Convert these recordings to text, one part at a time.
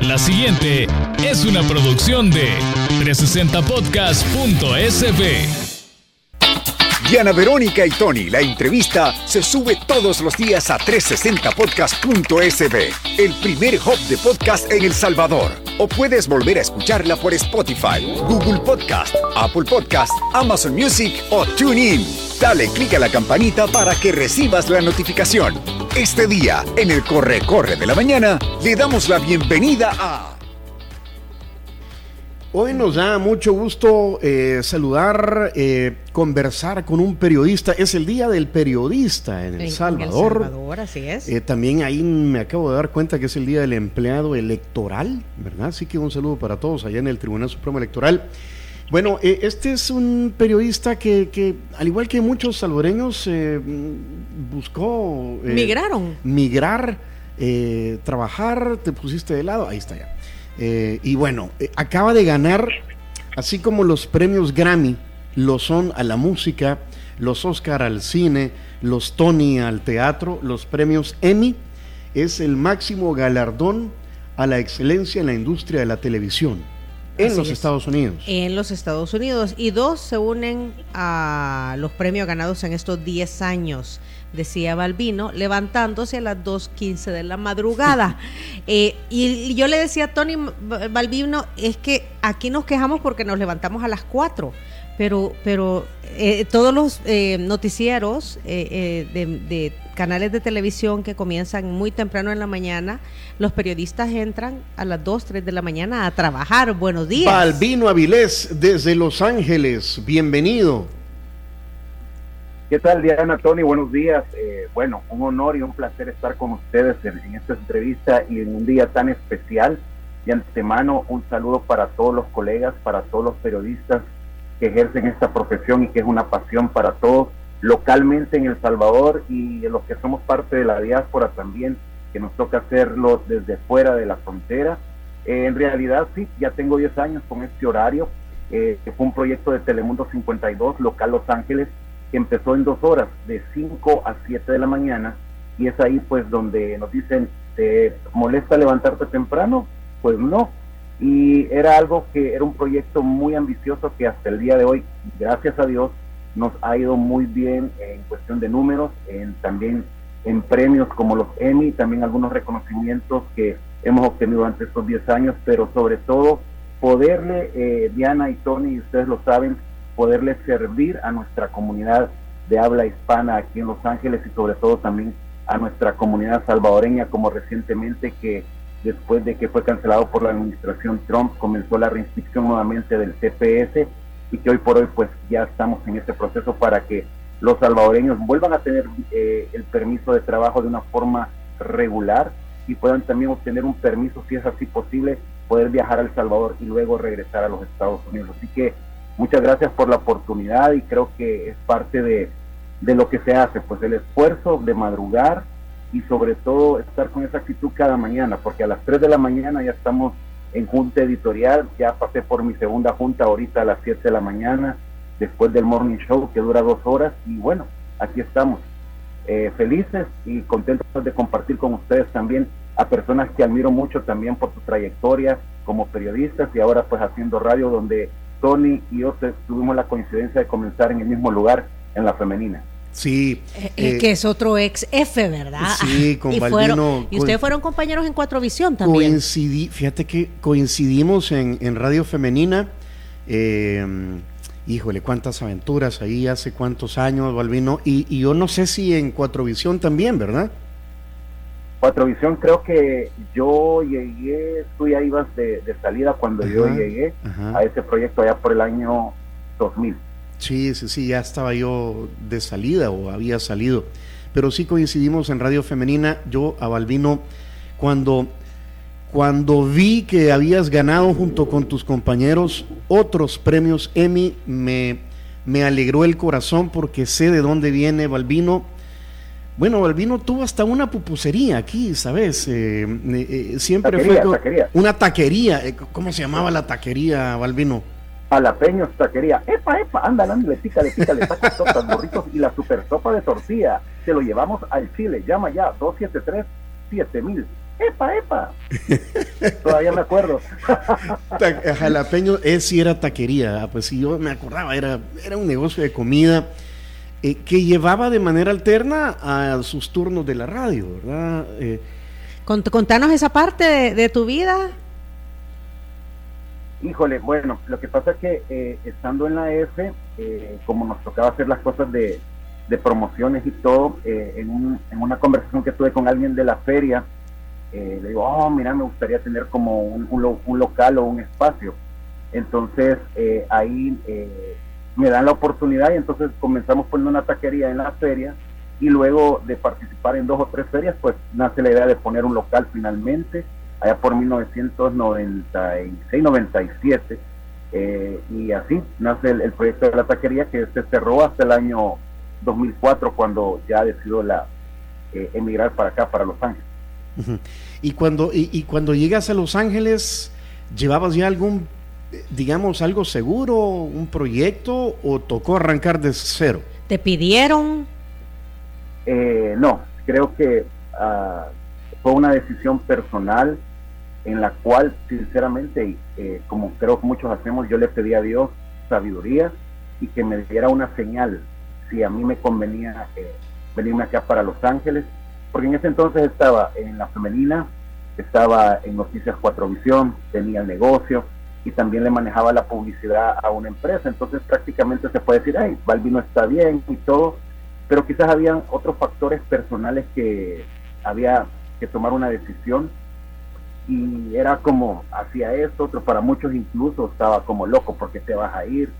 La siguiente es una producción de 360podcast.sb. Diana Verónica y Tony, la entrevista se sube todos los días a 360podcast.sb, el primer hub de podcast en El Salvador. O puedes volver a escucharla por Spotify, Google Podcast, Apple Podcast, Amazon Music o TuneIn. Dale clic a la campanita para que recibas la notificación. Este día, en el Corre Corre de la Mañana, le damos la bienvenida a... Hoy nos da mucho gusto eh, saludar, eh, conversar con un periodista. Es el Día del Periodista en El Salvador. En El Salvador, así es. Eh, también ahí me acabo de dar cuenta que es el Día del Empleado Electoral, ¿verdad? Así que un saludo para todos allá en el Tribunal Supremo Electoral. Bueno, este es un periodista que, al igual que muchos salvadoreños, buscó... Migraron. Migrar, trabajar, te pusiste de lado, ahí está ya eh, y bueno, eh, acaba de ganar, así como los premios Grammy lo son a la música, los Oscar al cine, los Tony al teatro, los premios Emmy, es el máximo galardón a la excelencia en la industria de la televisión en los Estados Unidos. En los Estados Unidos. Y dos se unen a los premios ganados en estos 10 años decía Balbino, levantándose a las 2.15 de la madrugada. Eh, y yo le decía a Tony Balbino, es que aquí nos quejamos porque nos levantamos a las 4, pero, pero eh, todos los eh, noticieros de, canales de televisión que comienzan muy temprano en la mañana, los periodistas entran a las 2, 3 de la mañana a trabajar. Buenos días. Balbino Avilés, desde Los Ángeles, bienvenido. ¿Qué tal, Diana, Tony? Buenos días. Eh, bueno, un honor y un placer estar con ustedes en, esta entrevista y en un día tan especial. De antemano, un saludo para todos los colegas, para todos los periodistas que ejercen esta profesión y que es una pasión para todos, localmente en El Salvador y los que somos parte de la diáspora también, que nos toca hacerlo desde fuera de la frontera. Eh, en realidad, sí, ya tengo 10 años con este horario, eh, que fue un proyecto de Telemundo 52, local Los Ángeles, que empezó en dos horas, de 5 a 7 de la mañana, y es ahí pues donde nos dicen, ¿te molesta levantarte temprano? Pues no. Y era algo que era un proyecto muy ambicioso que hasta el día de hoy, gracias a Dios, nos ha ido muy bien en cuestión de números, en, también en premios como los Emmy, también algunos reconocimientos que hemos obtenido durante estos 10 años, pero sobre todo poderle, eh, Diana y Tony, ustedes lo saben, poderle servir a nuestra comunidad de habla hispana aquí en Los Ángeles y sobre todo también a nuestra comunidad salvadoreña, como recientemente que después de que fue cancelado por la administración Trump, comenzó la reinscripción nuevamente del CPS y que hoy por hoy pues ya estamos en este proceso para que los salvadoreños vuelvan a tener eh, el permiso de trabajo de una forma regular y puedan también obtener un permiso, si es así posible, poder viajar a El Salvador y luego regresar a los Estados Unidos. Así que muchas gracias por la oportunidad y creo que es parte de, lo que se hace, pues el esfuerzo de madrugar y sobre todo estar con esa actitud cada mañana, porque a las 3 de la mañana ya estamos en junta editorial, ya pasé por mi segunda junta ahorita a las 7 de la mañana, después del morning show que dura dos horas y bueno, aquí estamos, eh, felices y contentos de compartir con ustedes también a personas que admiro mucho también por su trayectoria como periodistas y ahora pues haciendo radio donde Tony y yo tuvimos la coincidencia de comenzar en el mismo lugar en la femenina. Sí. Eh, eh, que es otro ex F, ¿verdad? Sí, con y y ustedes fueron compañeros en Cuatro Visión también. Coincidí, fíjate que coincidimos en, Radio Femenina. Eh, híjole, cuántas aventuras ahí hace cuántos años, Balvino. Y, y yo no sé si en Cuatro Visión también, ¿verdad? Cuatrovisión creo que yo llegué, tú ya ibas de, salida cuando yo llegué a ese proyecto allá por el año 2000. Sí, sí, sí, ya estaba yo de salida o había salido. Pero sí coincidimos en Radio Femenina, yo a Balbino, cuando, cuando vi que habías ganado junto con tus compañeros otros premios Emmy, me, me alegró el corazón porque sé de dónde viene Balbino bueno, Balbino tuvo hasta una pupusería aquí, ¿sabes? Eh, eh, eh, siempre fue una taquería. ¿Cómo se llamaba la taquería, Balbino? Jalapeños taquería. Epa, epa, anda, le pica, le pica, le saca tortas, burritos y la super sopa de tortilla. Se lo llevamos al Chile. Llama ya, 273-7000. ¡epa, epa! Todavía me acuerdo. Jalapeño es si era taquería, ah, pues sí, yo me acordaba, era, era un negocio de comida eh, que llevaba de manera alterna a sus turnos de la radio, ¿verdad? Eh, contanos esa parte de, tu vida. Híjole, bueno, lo que pasa es que eh, estando en la F, como nos tocaba hacer las cosas de, promociones y todo, en, una conversación que tuve con alguien de la feria, le digo, oh, mira, me gustaría tener como un, un local o un espacio. Entonces, ahí me dan la oportunidad y entonces comenzamos poniendo una taquería en la feria y luego de participar en dos o tres ferias, pues nace la idea de poner un local finalmente, allá por 1996-97, eh, y así nace el, proyecto de la taquería que se cerró hasta el año 2004 cuando ya decidió la, eh, emigrar para acá, para Los Ángeles. Y cuando, y cuando llegas a Los Ángeles, ¿llevabas ya algún digamos, algo seguro, un proyecto o tocó arrancar de cero? ¿Te pidieron? Eh, no, creo que ah, fue una decisión personal en la cual, sinceramente, eh, como creo que muchos hacemos, yo le pedí a Dios sabiduría y que me diera una señal si a mí me convenía eh, venirme acá para Los Ángeles, porque en ese entonces estaba en la femenina, estaba en Noticias Cuatro Visión, tenía el negocio, y también le manejaba la publicidad a una empresa. Entonces prácticamente se puede decir, ay, Balvino está bien y todo, pero quizás habían otros factores personales que había que tomar una decisión y era como hacía esto, otro para muchos incluso estaba como loco porque te vas a ir.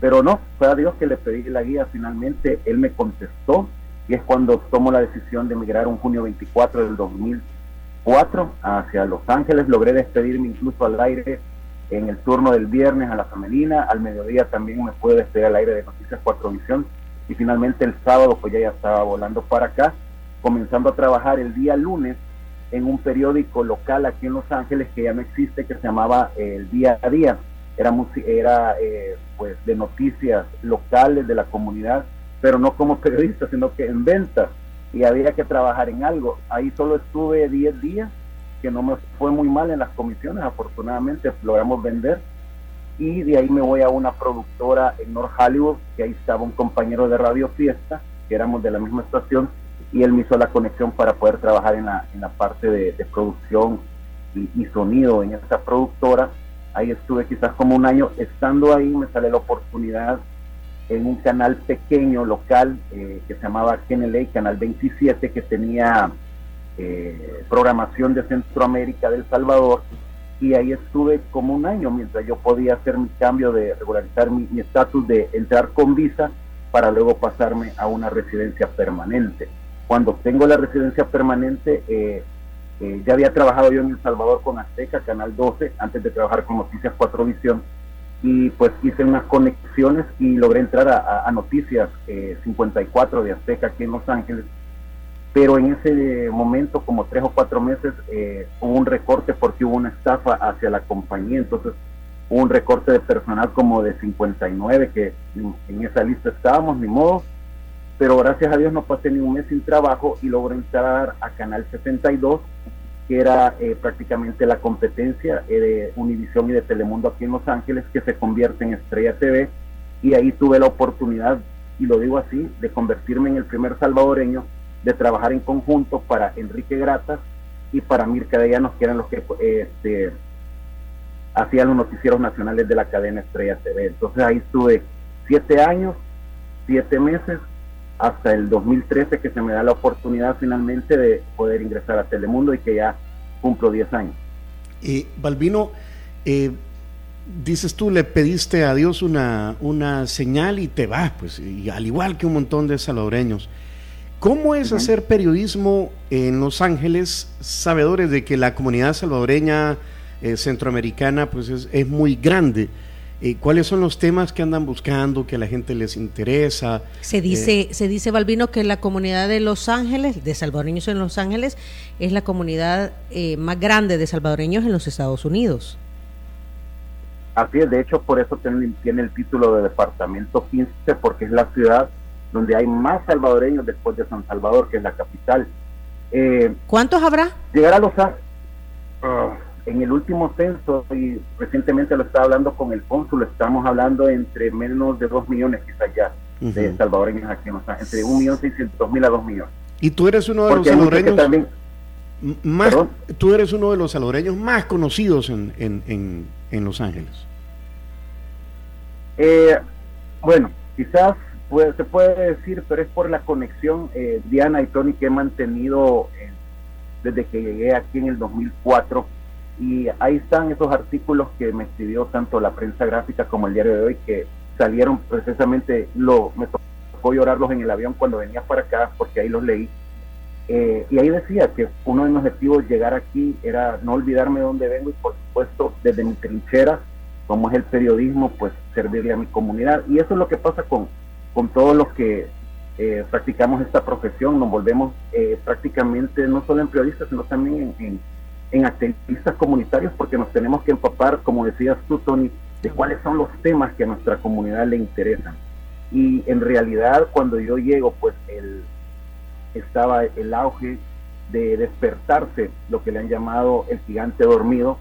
Pero no, fue a Dios que le pedí la guía, finalmente Él me contestó y es cuando tomo la decisión de emigrar un junio 24 del 2004 hacia Los Ángeles, logré despedirme incluso al aire en el turno del viernes a la femenina, al mediodía también me pude despedir al aire de Noticias 4 Visión y finalmente el sábado pues ya, ya estaba volando para acá, comenzando a trabajar el día lunes en un periódico local aquí en Los Ángeles que ya no existe, que se llamaba eh, El Día a Día. Era, era eh, pues de noticias locales de la comunidad, pero no como periodista, sino que en venta. Y había que trabajar en algo. Ahí solo estuve 10 días que no me fue muy mal en las comisiones, afortunadamente logramos vender y de ahí me voy a una productora en North Hollywood, que ahí estaba un compañero de Radio Fiesta, que éramos de la misma estación, y él me hizo la conexión para poder trabajar en la, en la parte de, producción y, sonido en esta productora. Ahí estuve quizás como un año, estando ahí me sale la oportunidad en un canal pequeño local eh, que se llamaba KNLA, Canal 27, que tenía eh, programación de Centroamérica, del Salvador, y ahí estuve como un año mientras yo podía hacer mi cambio de regularizar mi estatus de entrar con visa para luego pasarme a una residencia permanente. Cuando tengo la residencia permanente, eh, eh, ya había trabajado yo en El Salvador con Azteca, Canal 12, antes de trabajar con Noticias 4 Visión, y pues hice unas conexiones y logré entrar a, a Noticias 54 de Azteca aquí en Los Ángeles, pero en ese momento, como tres o cuatro meses, eh, hubo un recorte porque hubo una estafa hacia la compañía, entonces hubo un recorte de personal como de 59, que en, esa lista estábamos, ni modo, pero gracias a Dios no pasé ni un mes sin trabajo y logré entrar a Canal 62, que era eh, prácticamente la competencia eh, de Univisión y de Telemundo aquí en Los Ángeles, que se convierte en Estrella TV, y ahí tuve la oportunidad, y lo digo así, de convertirme en el primer salvadoreño de trabajar en conjunto para Enrique Gratas y para Mirka de Llanos, que eran los que este, hacían los noticieros nacionales de la cadena Estrella TV. Entonces ahí estuve siete años, siete meses, hasta el 2013 que se me da la oportunidad finalmente de poder ingresar a Telemundo y que ya cumplo diez años. Y Balbino, eh, dices tú, le pediste a Dios una, una señal y te vas, pues, y al igual que un montón de salvadoreños. ¿Cómo es hacer periodismo en Los Ángeles, sabedores de que la comunidad salvadoreña eh, centroamericana pues es, muy grande? Eh, ¿Cuáles son los temas que andan buscando, que a la gente les interesa? Se dice, eh, se dice Balbino, que la comunidad de Los Ángeles, de salvadoreños en Los Ángeles, es la comunidad más grande de salvadoreños en los Estados Unidos. Así es, de hecho, por eso tiene, tiene el título de Departamento 15, porque es la ciudad donde hay más salvadoreños después de San Salvador, que es la capital. Eh, ¿Cuántos habrá? Llegar a los uh, en el último censo, y recientemente lo estaba hablando con el cónsul, estamos hablando entre menos de dos millones quizás ya de salvadoreños aquí en Los Ángeles, entre un millón seiscientos mil a dos millones. Y tú eres uno de los salvadoreños también, más, tú eres uno de los salvadoreños más conocidos en, en, en, Los Ángeles. Eh, bueno, quizás se puede decir, pero es por la conexión, eh, Diana y Tony, que he mantenido eh, desde que llegué aquí en el 2004. Y ahí están esos artículos que me escribió tanto la prensa gráfica como el diario de hoy, que salieron precisamente, lo, me tocó llorarlos en el avión cuando venía para acá, porque ahí los leí. Eh, y ahí decía que uno de mis objetivos llegar aquí era no olvidarme de dónde vengo y por supuesto desde mi trinchera, como es el periodismo, pues servirle a mi comunidad. Y eso es lo que pasa con, con todos los que eh, practicamos esta profesión, nos volvemos eh, prácticamente no solo en periodistas, sino también en, en, activistas comunitarios, porque nos tenemos que empapar, como decías tú, Tony, de cuáles son los temas que a nuestra comunidad le interesan. Y en realidad, cuando yo llego, pues el, estaba el auge de despertarse, lo que le han llamado el gigante dormido,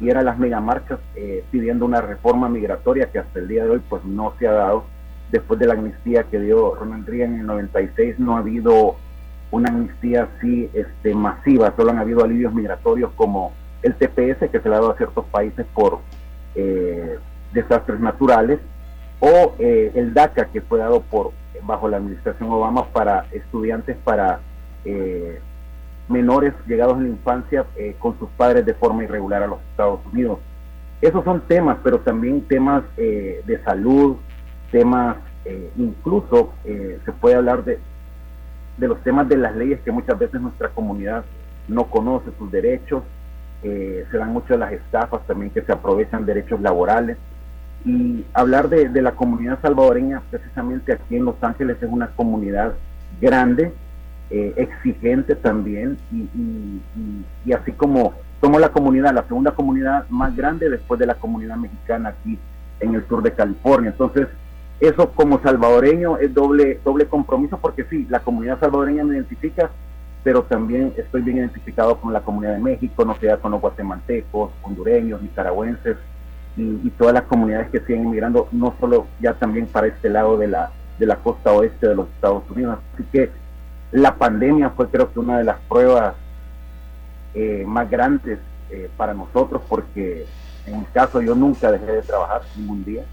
y eran las megamarchas eh, pidiendo una reforma migratoria que hasta el día de hoy pues no se ha dado después de la amnistía que dio Ronald Reagan en el 96, no ha habido una amnistía así este, masiva, solo han habido alivios migratorios como el TPS que se le ha dado a ciertos países por eh, desastres naturales, o eh, el DACA que fue dado por bajo la administración Obama para estudiantes para eh, menores llegados en la infancia con sus padres de forma irregular a los Estados Unidos. Esos son temas, pero también temas de salud, temas, eh, incluso eh, se puede hablar de, de los temas de las leyes que muchas veces nuestra comunidad no conoce sus derechos, eh, se dan muchas las estafas también que se aprovechan derechos laborales. Y hablar de, de, la comunidad salvadoreña, precisamente aquí en Los Ángeles, es una comunidad grande, exigente también, y, y, y, así como somos la comunidad, la segunda comunidad más grande después de la comunidad mexicana aquí en el sur de California. Entonces, eso como salvadoreño es doble, doble compromiso porque sí, la comunidad salvadoreña me identifica, pero también estoy bien identificado con la comunidad de México, no sea con los guatemaltecos, hondureños, nicaragüenses y, todas las comunidades que siguen inmigrando, no solo ya también para este lado de la, de la costa oeste de los Estados Unidos. Así que la pandemia fue creo que una de las pruebas eh, más grandes eh, para nosotros porque en mi caso yo nunca dejé de trabajar ningún día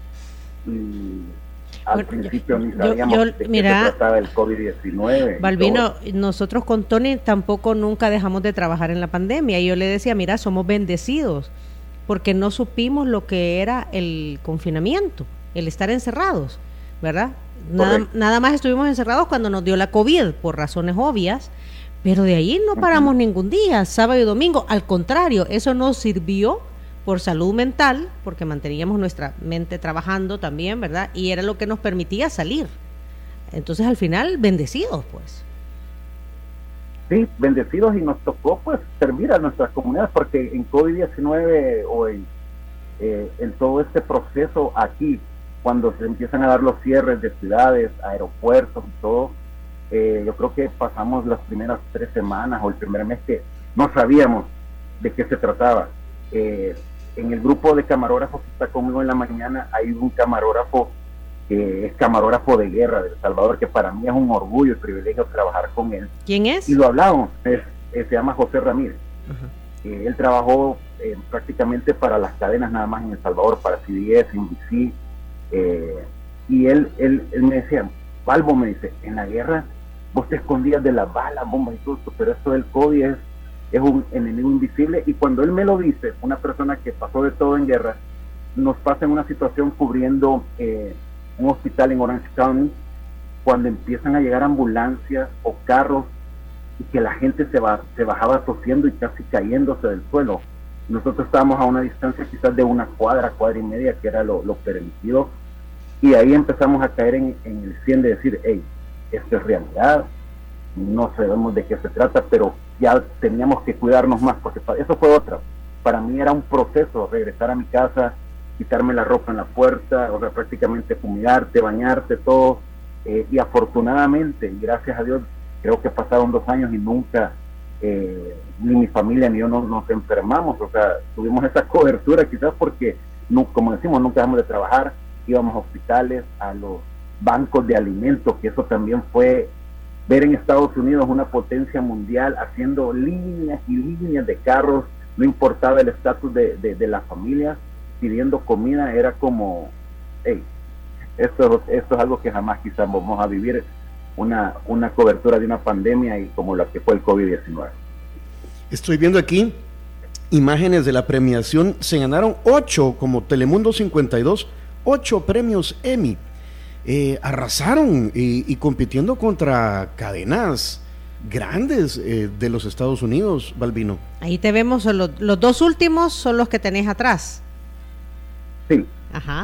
al principio ni sabíamos de qué se trataba el COVID-19. Balvino, nosotros con Tony tampoco nunca dejamos de trabajar en la pandemia. Y yo le decía, mira, somos bendecidos, porque no supimos lo que era el confinamiento, el estar encerrados, ¿verdad? Nada, nada, más estuvimos encerrados cuando nos dio la COVID, por razones obvias, pero de ahí no paramos ningún día, sábado y domingo. Al contrario, eso nos sirvió por salud mental, porque manteníamos nuestra mente trabajando también, ¿verdad? Y era lo que nos permitía salir. Entonces al final, bendecidos, pues. Sí, bendecidos y nos tocó pues servir a nuestras comunidades, porque en COVID-19 o en, eh, en todo este proceso aquí, cuando se empiezan a dar los cierres de ciudades, aeropuertos y todo, eh, yo creo que pasamos las primeras tres semanas o el primer mes que no sabíamos de qué se trataba. Eh, en el grupo de camarógrafos que está conmigo en la mañana hay un camarógrafo que es camarógrafo de guerra de El Salvador, que para mí es un orgullo y privilegio trabajar con él. ¿Quién es? Y lo hablamos, es, se llama José Ramírez. Eh, él trabajó eh, prácticamente para las cadenas nada más en El Salvador, para CBS, NBC, eh, y él, él, él me decía, Balbo me dice, en la guerra vos te escondías de las balas, bombas y todo, pero esto del COVID es es un enemigo invisible y cuando él me lo dice, una persona que pasó de todo en guerra, nos pasa en una situación cubriendo eh, un hospital en Orange County, cuando empiezan a llegar ambulancias o carros y que la gente se, va, se bajaba tosiendo y casi cayéndose del suelo. Nosotros estábamos a una distancia quizás de una cuadra, cuadra y media, que era lo, permitido, y ahí empezamos a caer en, en el 100 de decir, hey, esto es realidad, no sabemos de qué se trata, pero ya teníamos que cuidarnos más, porque eso fue otra. Para mí era un proceso regresar a mi casa, quitarme la ropa en la puerta, o sea, prácticamente fumigarte, bañarte, todo. Eh, y afortunadamente, y gracias a Dios, creo que pasaron dos años y nunca eh, ni mi familia ni yo nos, enfermamos, o sea, tuvimos esa cobertura quizás porque, como decimos, nunca dejamos de trabajar, íbamos a hospitales, a los bancos de alimentos, que eso también fue ver en Estados Unidos una potencia mundial haciendo líneas y líneas de carros, no importaba el estatus de, de, la familia, pidiendo comida, era como, hey, esto, esto es algo que jamás quizás vamos a vivir, una, una cobertura de una pandemia y como la que fue el COVID-19. Estoy viendo aquí imágenes de la premiación, se ganaron ocho como Telemundo 52, ocho premios Emmy eh, arrasaron y, compitiendo contra cadenas grandes eh, de los Estados Unidos, Balbino. Ahí te vemos, los, dos últimos son los que tenés atrás. Sí.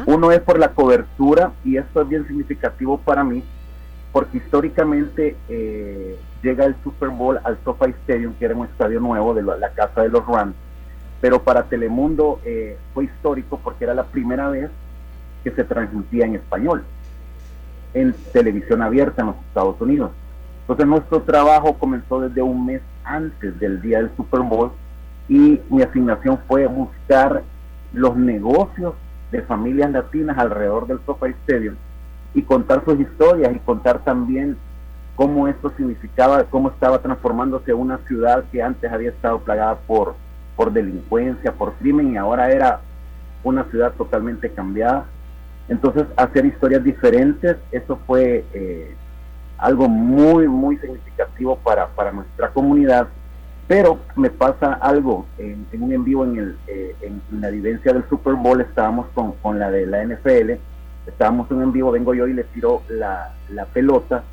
Uno es por la cobertura y esto es bien significativo para mí porque históricamente eh, llega el Super Bowl al SoFi Stadium, que era un estadio nuevo de la, casa de los Rams, pero para Telemundo fue histórico porque era la primera vez que se transmitía en español en televisión abierta en los Estados Unidos. Entonces nuestro trabajo comenzó desde un mes antes del día del Super Bowl y mi asignación fue buscar los negocios de familias latinas alrededor del SoFi Stadium y contar sus historias y contar también cómo esto significaba, cómo estaba transformándose una ciudad que antes había estado plagada por, por delincuencia, por crimen y ahora era una ciudad totalmente cambiada entonces, hacer historias diferentes, eso fue eh, algo muy, muy significativo para, para nuestra comunidad. Pero me pasa algo en, un en vivo en, el, eh, en, la vivencia del Super Bowl, estábamos con, con, la de la NFL, estábamos en un en vivo, vengo yo y le tiro la, la pelota.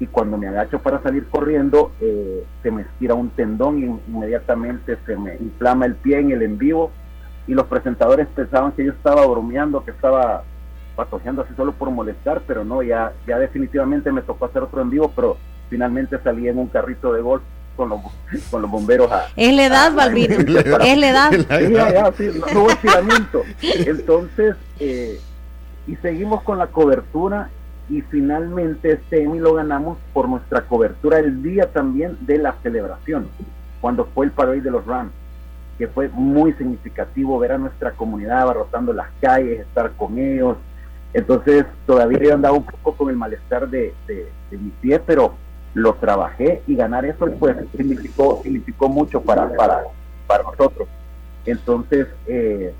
Y cuando me agacho para salir corriendo eh, se me estira un tendón y inmediatamente se me inflama el pie en el en vivo. Y los presentadores pensaban que yo estaba bromeando, que estaba patojeando así solo por molestar, pero no, ya, ya definitivamente me tocó hacer otro en vivo, pero finalmente salí en un carrito de golf con los, con los bomberos a... Es la edad, Balbino, es la edad. Sí, ya, sí, no, hubo estiramiento. Entonces, eh, y seguimos con la cobertura y finalmente este Emmy lo ganamos por nuestra cobertura el día también de la celebración, cuando fue el parade de los Rams, que fue muy significativo ver a nuestra comunidad abarrotando las calles, estar con ellos, entonces todavía yo andaba un poco con el malestar de, mi pie, pero lo trabajé y ganar eso pues significó, significó mucho para, para, para nosotros. Entonces, eh,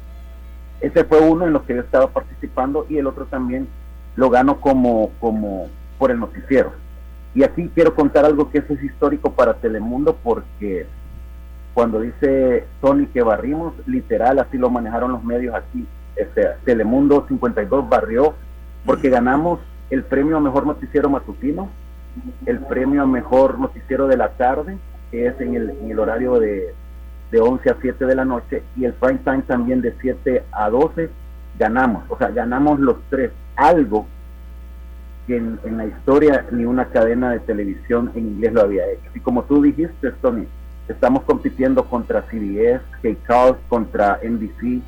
ese fue uno en los que yo estaba participando y el otro también lo gano como, como por el noticiero. Y aquí quiero contar algo que eso es histórico para Telemundo porque cuando dice Tony que barrimos, literal, así lo manejaron los medios aquí este, Telemundo 52 barrió porque ganamos el premio a mejor noticiero matutino, el premio a mejor noticiero de la tarde, que es en el, en el horario de, de 11 a 7 de la noche, y el prime time también de 7 a 12, ganamos, o sea, ganamos los tres, algo que en, en, la historia ni una cadena de televisión en inglés lo había hecho. Y como tú dijiste, Tony, estamos compitiendo contra CBS, K-Cars, contra NBC,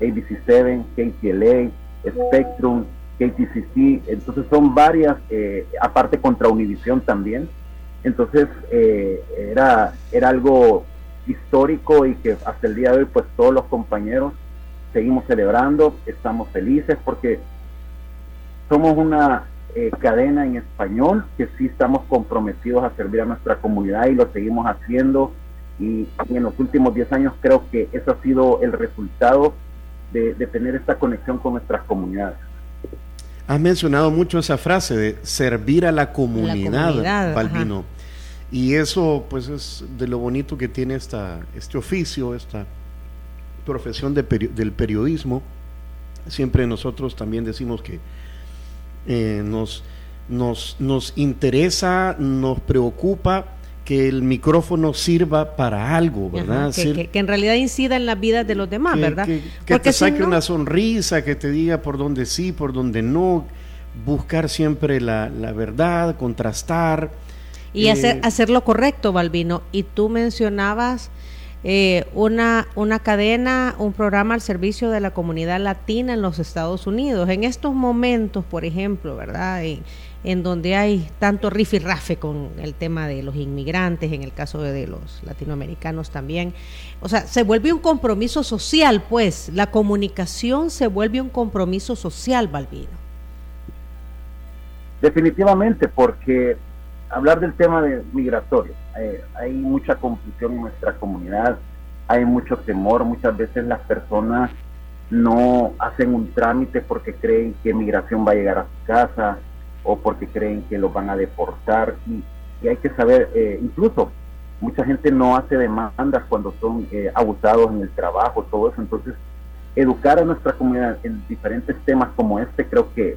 ABC7, KTLA, Spectrum, KTCC, entonces son varias, eh, aparte contra Univision también, entonces eh, era, era algo histórico y que hasta el día de hoy pues todos los compañeros seguimos celebrando, estamos felices porque somos una eh, cadena en español que sí estamos comprometidos a servir a nuestra comunidad y lo seguimos haciendo. Y en los últimos 10 años creo que eso ha sido el resultado de, tener esta conexión con nuestras comunidades. Has mencionado mucho esa frase de servir a la comunidad, Balbino. Y eso, pues, es de lo bonito que tiene esta, este oficio, esta profesión de del periodismo. Siempre nosotros también decimos que eh, nos, nos, nos interesa, nos preocupa que el micrófono sirva para algo, ¿verdad? que, en realidad incida en la vida de los demás, ¿verdad? Que, te saque una sonrisa, que te diga por dónde sí, por dónde no, buscar siempre la, verdad, contrastar. Y hacer, eh, hacer lo correcto, Balbino. Y tú mencionabas eh, una, una cadena, un programa al servicio de la comunidad latina en los Estados Unidos. En estos momentos, por ejemplo, ¿verdad? En donde hay tanto rafe con el tema de los inmigrantes, en el caso de los latinoamericanos también. O sea, se vuelve un compromiso social, pues, la comunicación se vuelve un compromiso social, Balbino. Definitivamente, porque hablar del tema de migratorio, eh, hay mucha confusión en nuestra comunidad, hay mucho temor, muchas veces las personas no hacen un trámite porque creen que migración va a llegar a su casa, o porque creen que los van a deportar y, hay que saber, eh, incluso mucha gente no hace demandas cuando son eh, abusados en el trabajo, todo eso, entonces educar a nuestra comunidad en diferentes temas como este creo que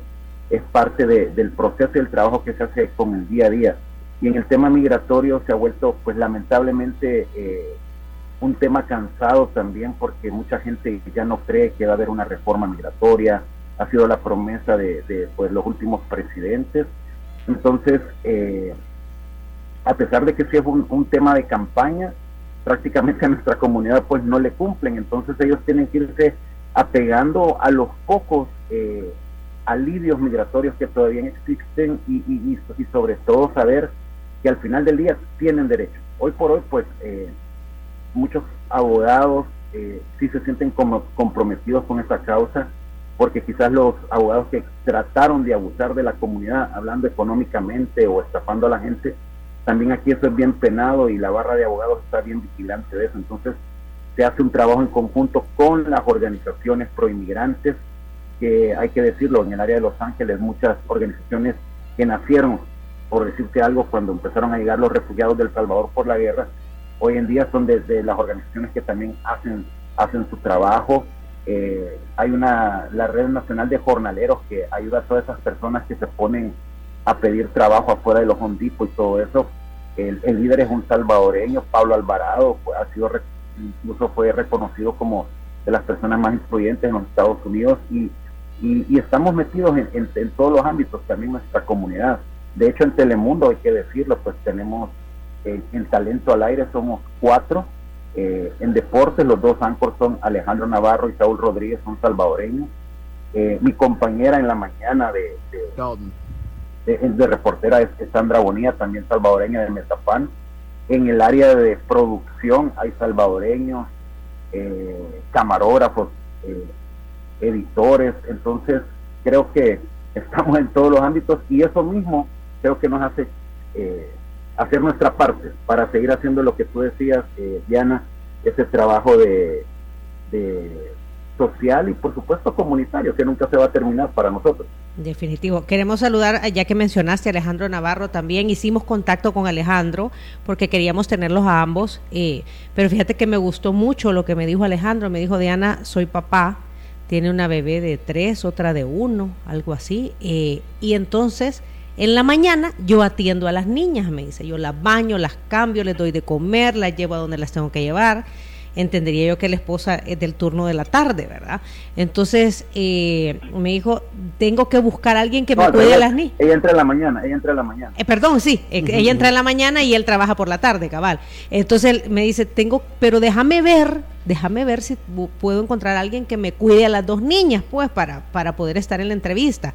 es parte del proceso y del trabajo que se hace con el día a día. Y en el tema migratorio se ha vuelto, pues lamentablemente, eh, un tema cansado también porque mucha gente ya no cree que va a haber una reforma migratoria, ha sido la promesa de, pues, los últimos presidentes. Entonces, eh, a pesar de que sí es un, tema de campaña, prácticamente a nuestra comunidad pues no le cumplen, entonces ellos tienen que irse apegando a los pocos eh, alivios migratorios que todavía existen y, y, y, sobre todo saber que al final del día tienen derecho. Hoy por hoy pues eh, muchos abogados sí se sienten como comprometidos con esta causa porque quizás los abogados que trataron de abusar de la comunidad, hablando económicamente o estafando a la gente, también aquí eso es bien penado y la barra de abogados está bien vigilante de eso. Entonces, se hace un trabajo en conjunto con las organizaciones proinmigrantes, que hay que decirlo, en el área de Los Ángeles, muchas organizaciones que nacieron, por decirte algo, cuando empezaron a llegar los refugiados del Salvador por la guerra, hoy en día son desde las organizaciones que también hacen, hacen su trabajo eh, hay una, la Red Nacional de Jornaleros que ayuda a todas esas personas que se ponen a pedir trabajo afuera de los hondipos y todo eso. El, líder es un salvadoreño, Pablo Alvarado, ha sido incluso fue reconocido como de las personas más influyentes en los Estados Unidos y, y, estamos metidos en, en, todos los ámbitos, también nuestra comunidad. De hecho, en Telemundo, hay que decirlo, pues tenemos eh, en Talento al Aire, somos cuatro eh, en deportes, los dos anchors son Alejandro Navarro y Saúl Rodríguez, son salvadoreños. Eh, mi compañera en la mañana de, de, reportera es Sandra Bonilla, también salvadoreña de Metapan. En el área de producción hay salvadoreños, eh, camarógrafos, editores. Entonces, creo que estamos en todos los ámbitos y eso mismo creo que nos hace hacer nuestra parte para seguir haciendo lo que tú decías, eh, Diana, ese trabajo de, social y por supuesto comunitario que nunca se va a terminar para nosotros. Definitivo. Queremos saludar, ya que mencionaste a Alejandro Navarro también, hicimos contacto con Alejandro porque queríamos tenerlos a ambos, eh, pero fíjate que me gustó mucho lo que me dijo Alejandro, me dijo, Diana, soy papá, tiene una bebé de tres, otra de uno, algo así, eh, y entonces en la mañana yo atiendo a las niñas, me dice, yo las baño, las cambio, les doy de comer, las llevo a donde las tengo que llevar. Entendería yo que la esposa es del turno de la tarde, ¿verdad? Entonces eh, me dijo, tengo que buscar a alguien que me cuide a las niñas. Ella entra en la mañana, ella entra en la mañana. Eh, perdón, sí, eh, ella entra en la mañana y él trabaja por la tarde, cabal. Entonces me dice, tengo, pero déjame ver, déjame ver si puedo encontrar a alguien que me cuide a las dos niñas, pues, para, para poder estar en la entrevista.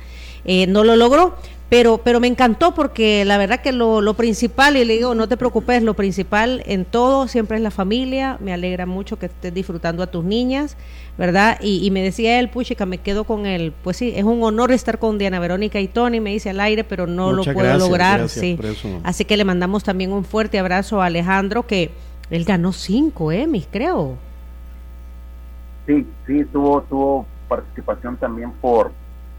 no lo logró, pero, pero me encantó porque la verdad que lo, lo, principal, y le digo, no te preocupes, lo principal en todo siempre es la familia. Me alegra mucho que estés disfrutando a tus niñas, ¿verdad? Y, me decía él, puchica, me quedo con él. Pues sí, es un honor estar con Diana Verónica y Tony, me dice al aire, pero no lo puedo lograr. sí. Así que le mandamos también un fuerte abrazo a Alejandro, que él ganó cinco Emmys, creo. Sí, sí, tuvo, tuvo participación también por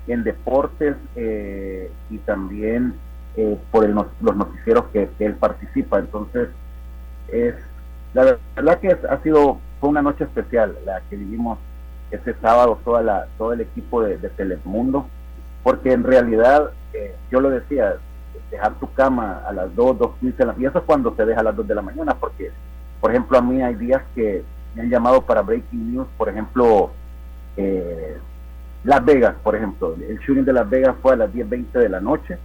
en deportes eh, y también eh, por el, los noticieros que, él participa. Entonces, es la verdad que ha sido fue una noche especial la que vivimos ese sábado toda la todo el equipo de, Telemundo, porque en realidad eh, yo lo decía dejar tu cama a las 2, 2.15 y eso es cuando se deja a las 2 de la mañana, porque por ejemplo a mí hay días que me han llamado para breaking news, por ejemplo eh, las Vegas, por ejemplo, el shooting de Las Vegas fue a las 10.20 de la noche.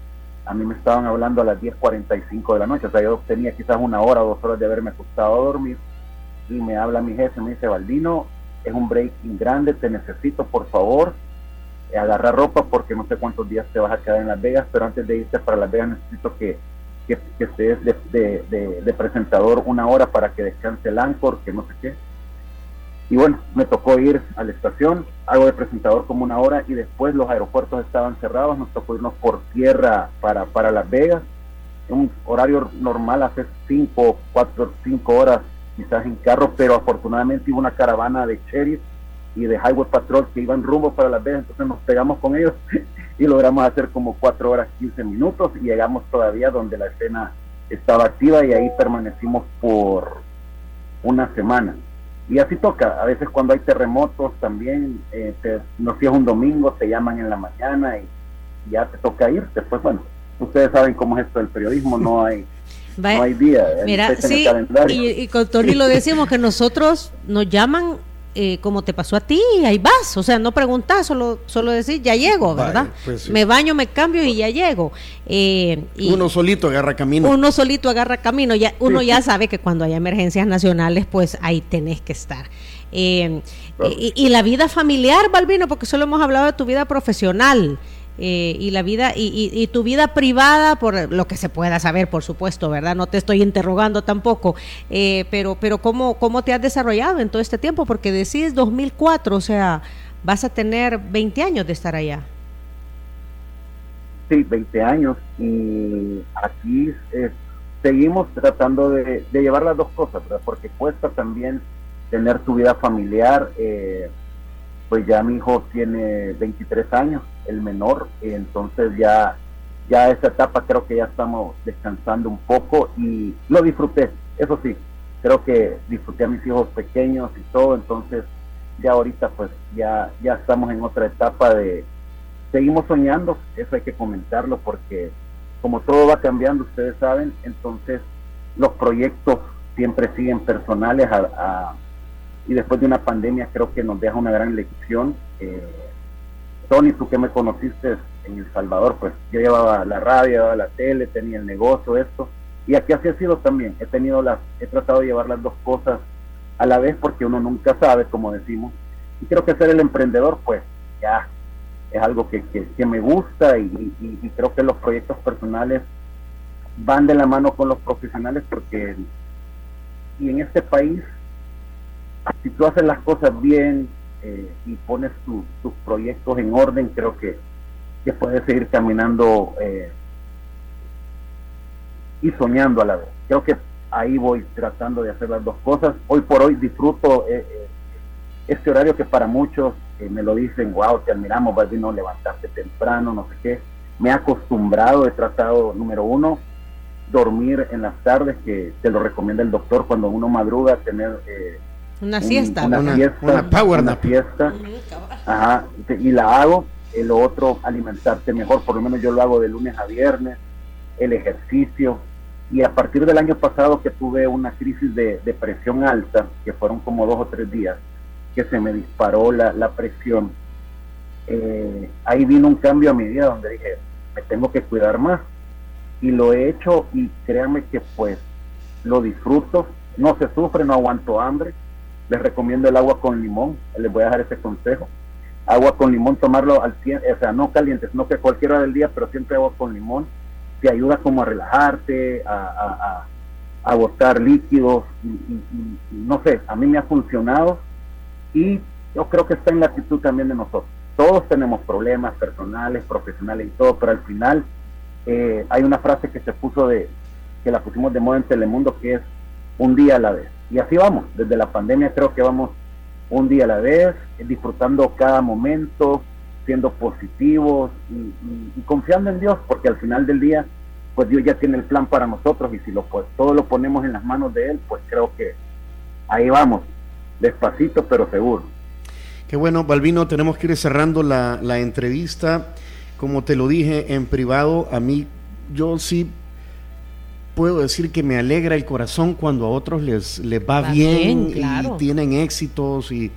A mí me estaban hablando a las 10.45 de la noche. O sea, yo tenía quizás una hora o dos horas de haberme acostado a dormir. y me habla mi jefe, me dice, Baldino, es un breaking grande, te necesito, por favor, agarrar ropa porque no sé cuántos días te vas a quedar en Las Vegas, pero antes de irte para Las Vegas necesito que, que, estés de, de, presentador una hora para que descanse el Anchor, que no sé qué. Y bueno, me tocó ir a la estación, hago de presentador como una hora y después los aeropuertos estaban cerrados, nos tocó irnos por tierra para, para Las Vegas. Un horario normal hace 5, 4, 5 horas quizás en carro, pero afortunadamente hubo una caravana de sheriff y de Highway Patrol que iban rumbo para Las Vegas, entonces nos pegamos con ellos y logramos hacer como 4 horas 15 minutos y llegamos todavía donde la escena estaba activa y ahí permanecimos por una semana. Y así toca, a veces cuando hay terremotos también, eh, no si es un domingo, te llaman en la mañana y ya te toca ir. Después, bueno, ustedes saben cómo es esto del periodismo, no hay, no hay día. Mira, sí, y, y, con Tony lo decimos que nosotros nos llaman eh, como te pasó a ti, ahí vas, o sea, no preguntas, solo, solo decir, ya llego, ¿verdad? Pues me baño, me cambio y ya llego. Eh, uno solito agarra camino. Uno solito agarra camino, ya, uno ya sabe que cuando hay emergencias nacionales, pues ahí tenés que estar. Eh, y, y, la vida familiar, Balbino, porque solo hemos hablado de tu vida profesional. Eh, y la vida y, tu vida privada por lo que se pueda saber por supuesto verdad no te estoy interrogando tampoco eh, pero pero cómo cómo te has desarrollado en todo este tiempo porque decís 2004 o sea vas a tener 20 años de estar allá. Sí 20 años y aquí eh, seguimos tratando de, llevar las dos cosas ¿verdad? porque cuesta también tener tu vida familiar pues ya mi hijo tiene 23 años el menor, entonces ya, ya esa etapa creo que ya estamos descansando un poco y lo disfruté, eso sí, creo que disfruté a mis hijos pequeños y todo, entonces ya ahorita pues ya, ya estamos en otra etapa de, seguimos soñando, eso hay que comentarlo porque como todo va cambiando, ustedes saben, entonces los proyectos siempre siguen personales y después de una pandemia creo que nos deja una gran lección. Eh, Tony, tú que me conociste en El Salvador, pues yo llevaba la radio, llevaba la tele, tenía el negocio, esto. Y aquí así ha sido también. He tenido las, he tratado de llevar las dos cosas a la vez porque uno nunca sabe, como decimos. Y creo que ser el emprendedor, pues ya es algo que, que, me gusta y, y, creo que los proyectos personales van de la mano con los profesionales porque y en este país, si tú haces las cosas bien, eh, y pones tus proyectos en orden, creo que, puedes seguir caminando eh, y soñando a la vez. Creo que ahí voy tratando de hacer las dos cosas. Hoy por hoy disfruto eh, este horario que para muchos me lo dicen, wow, te admiramos, no levantarte temprano, no sé qué. Me he acostumbrado, he tratado, número uno, dormir en las tardes, que te lo recomienda el doctor cuando uno madruga, tener una siesta. Una, fiesta, una power una fiesta. Ajá, y la hago. El otro, alimentarte mejor. Por lo menos yo lo hago de lunes a viernes. El ejercicio. Y a partir del año pasado que tuve una crisis de, presión alta, que fueron como dos o tres días, que se me disparó la, la presión, eh, ahí vino un cambio a mi vida donde dije, me tengo que cuidar más. Y lo he hecho y créanme que pues lo disfruto, no se sufre, no aguanto hambre, les recomiendo el agua con limón, les voy a dejar ese consejo. Agua con limón, tomarlo al o sea, no caliente, no que cualquier hora del día, pero siempre agua con limón, te ayuda como a relajarte, a, a, botar líquidos, y, no sé, a mí me ha funcionado y yo creo que está en la actitud también de nosotros. Todos tenemos problemas personales, profesionales y todo, pero al final eh, hay una frase que se puso de, que la pusimos de moda en Telemundo, que es un día a la vez. Y así vamos, desde la pandemia creo que vamos un día a la vez, disfrutando cada momento, siendo positivos y, confiando en Dios, porque al final del día, pues Dios ya tiene el plan para nosotros y si lo, pues, todo lo ponemos en las manos de Él, pues creo que ahí vamos, despacito pero seguro. Qué bueno, Balvino, tenemos que ir cerrando la, la entrevista. Como te lo dije en privado, a mí yo sí puedo decir que me alegra el corazón cuando a otros les, les va, bien, y tienen éxitos y,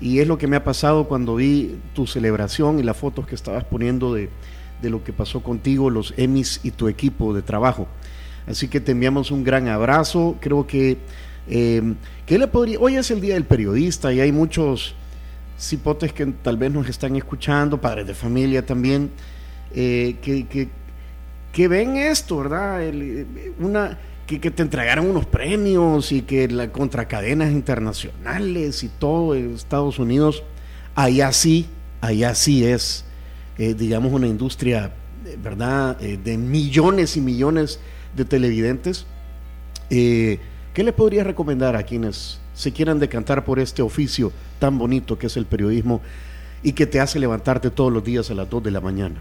y, es lo que me ha pasado cuando vi tu celebración y las fotos que estabas poniendo de, de lo que pasó contigo, los Emmys y tu equipo de trabajo. Así que te enviamos un gran abrazo. Creo que Eh, ¿Qué le podría.? Hoy es el Día del Periodista y hay muchos cipotes que tal vez nos están escuchando, padres de familia también, eh, que, que, que, ven esto, ¿verdad? El, una, que, te entregaron unos premios y que la contracadenas internacionales y todo en Estados Unidos, allá sí, allá sí es, eh, digamos, una industria, ¿verdad?, eh, de millones y millones de televidentes. ¿Qué le podría recomendar a quienes se quieran decantar por este oficio tan bonito que es el periodismo y que te hace levantarte todos los días a las 2 de la mañana?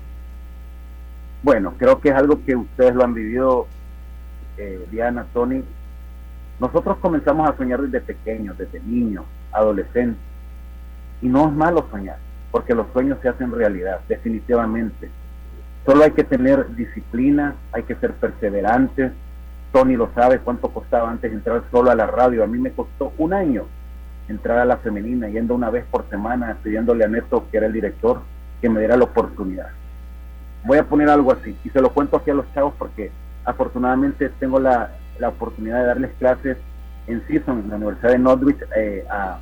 Bueno, creo que es algo que ustedes lo han vivido, eh, Diana, Tony. Nosotros comenzamos a soñar desde pequeños, desde niños, adolescentes. Y no es malo soñar, porque los sueños se hacen realidad, definitivamente. Solo hay que tener disciplina, hay que ser perseverantes, Tony lo sabe cuánto costaba antes entrar solo a la radio. A mí me costó un año entrar a la femenina, yendo una vez por semana, pidiéndole a Neto, que era el director, que me diera la oportunidad. Voy a poner algo así, y se lo cuento aquí a los chavos porque afortunadamente tengo la, la oportunidad de darles clases en Season, en la Universidad de Northwich, eh, a,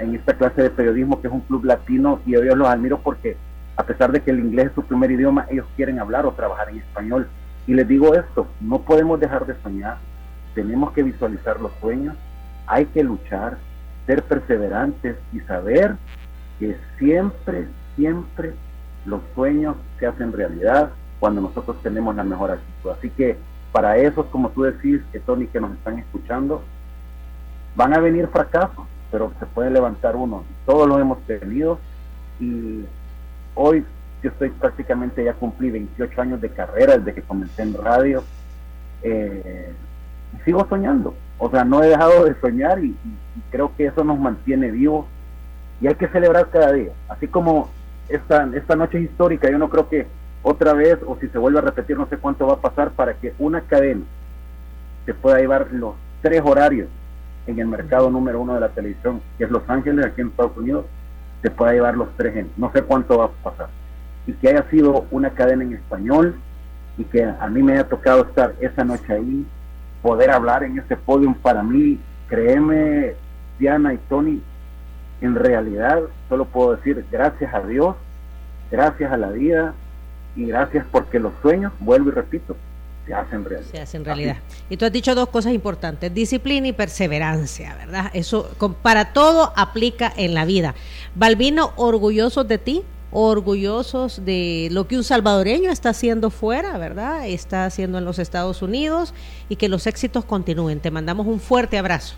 en esta clase de periodismo que es un club latino, y yo los admiro porque a pesar de que el inglés es su primer idioma, ellos quieren hablar o trabajar en español. Y les digo esto, no podemos dejar de soñar, tenemos que visualizar los sueños, hay que luchar, ser perseverantes y saber que siempre, siempre los sueños se hacen realidad cuando nosotros tenemos la mejor actitud. Así que para esos, como tú decís, que Tony, que nos están escuchando, van a venir fracasos, pero se puede levantar uno. Todos lo hemos tenido y hoy yo estoy prácticamente ya cumplí 28 años de carrera desde que comencé en radio. Eh, y sigo soñando. O sea, no he dejado de soñar y, creo que eso nos mantiene vivos y hay que celebrar cada día. Así como esta, esta noche histórica, yo no creo que otra vez o si se vuelve a repetir no sé cuánto va a pasar para que una cadena se pueda llevar los tres horarios en el mercado número uno de la televisión, que es Los Ángeles, aquí en Estados Unidos, se pueda llevar los tres en, no sé cuánto va a pasar. Y que haya sido una cadena en español y que a mí me haya tocado estar esa noche ahí, poder hablar en ese podium para mí, créeme, Diana y Tony, en realidad solo puedo decir gracias a Dios, gracias a la vida y gracias porque los sueños, vuelvo y repito, se hacen realidad. Se hacen realidad. Y tú has dicho dos cosas importantes, disciplina y perseverancia, ¿verdad? Eso para todo aplica en la vida. Balbino, orgulloso de ti, orgullosos de lo que un salvadoreño está haciendo fuera, ¿verdad? Está haciendo en los Estados Unidos y que los éxitos continúen. Te mandamos un fuerte abrazo.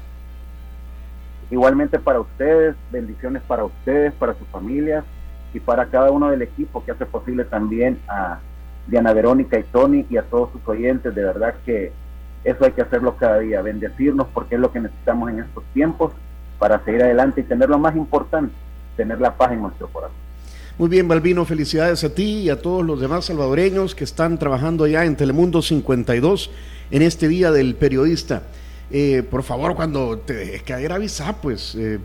Igualmente para ustedes, bendiciones para ustedes, para sus familias y para cada uno del equipo que hace posible también a Diana Verónica y Tony y a todos sus oyentes. De verdad que eso hay que hacerlo cada día, bendecirnos porque es lo que necesitamos en estos tiempos para seguir adelante y tener lo más importante, tener la paz en nuestro corazón. Muy bien, Balbino, felicidades a ti y a todos los demás salvadoreños que están trabajando ya en Telemundo 52 en este Día del Periodista. Eh, por favor, cuando te dejes caer, avisa, pues eh,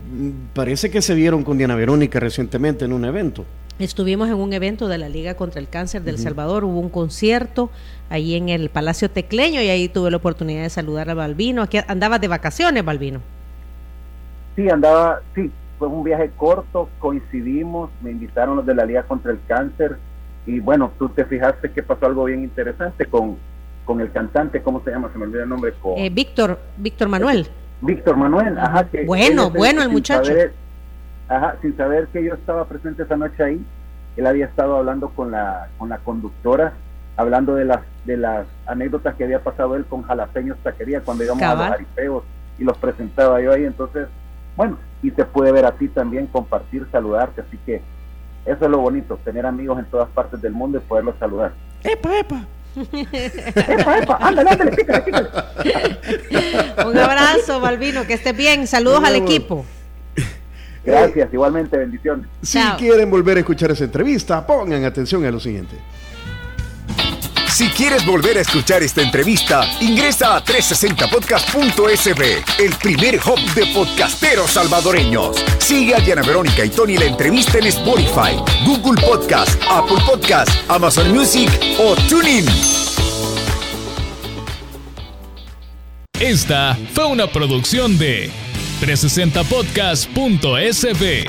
parece que se vieron con Diana Verónica recientemente en un evento. Estuvimos en un evento de la Liga contra el Cáncer del Salvador, hubo un concierto ahí en el Palacio Tecleño y ahí tuve la oportunidad de saludar a Balbino. Aquí andabas de vacaciones, Balbino. Sí, andaba, sí, fue un viaje corto, coincidimos, me invitaron los de la Liga contra el Cáncer y bueno, tú te fijaste que pasó algo bien interesante con, con el cantante, ¿cómo se llama? Se me olvidó el nombre. Con, eh, Víctor, Víctor Manuel. Víctor Manuel, ajá. Que bueno, bueno el muchacho. ajá, sin saber que yo estaba presente esa noche ahí, él había estado hablando con la, con la conductora, hablando de las, de las anécdotas que había pasado él con Jalapeños Taquería cuando íbamos a los aripeos y los presentaba yo ahí, entonces, bueno, y te puede ver a ti también, compartir, saludarte. Así que eso es lo bonito, tener amigos en todas partes del mundo y poderlos saludar. ¡Epa, epa! ¡Epa, epa! ¡Ándale, ándale, pícale, pícale! Un abrazo, Balbino, que estés bien. Saludos al equipo. Gracias, igualmente, bendiciones. Si quieren volver a escuchar esa entrevista, pongan atención a lo siguiente. Si quieres volver a escuchar esta entrevista, ingresa a 360podcast.sb, el primer hub de podcasteros salvadoreños. Sigue a Diana Verónica y Tony la entrevista en Spotify, Google Podcast, Apple Podcast, Amazon Music o TuneIn. Esta fue una producción de 360podcast.sb.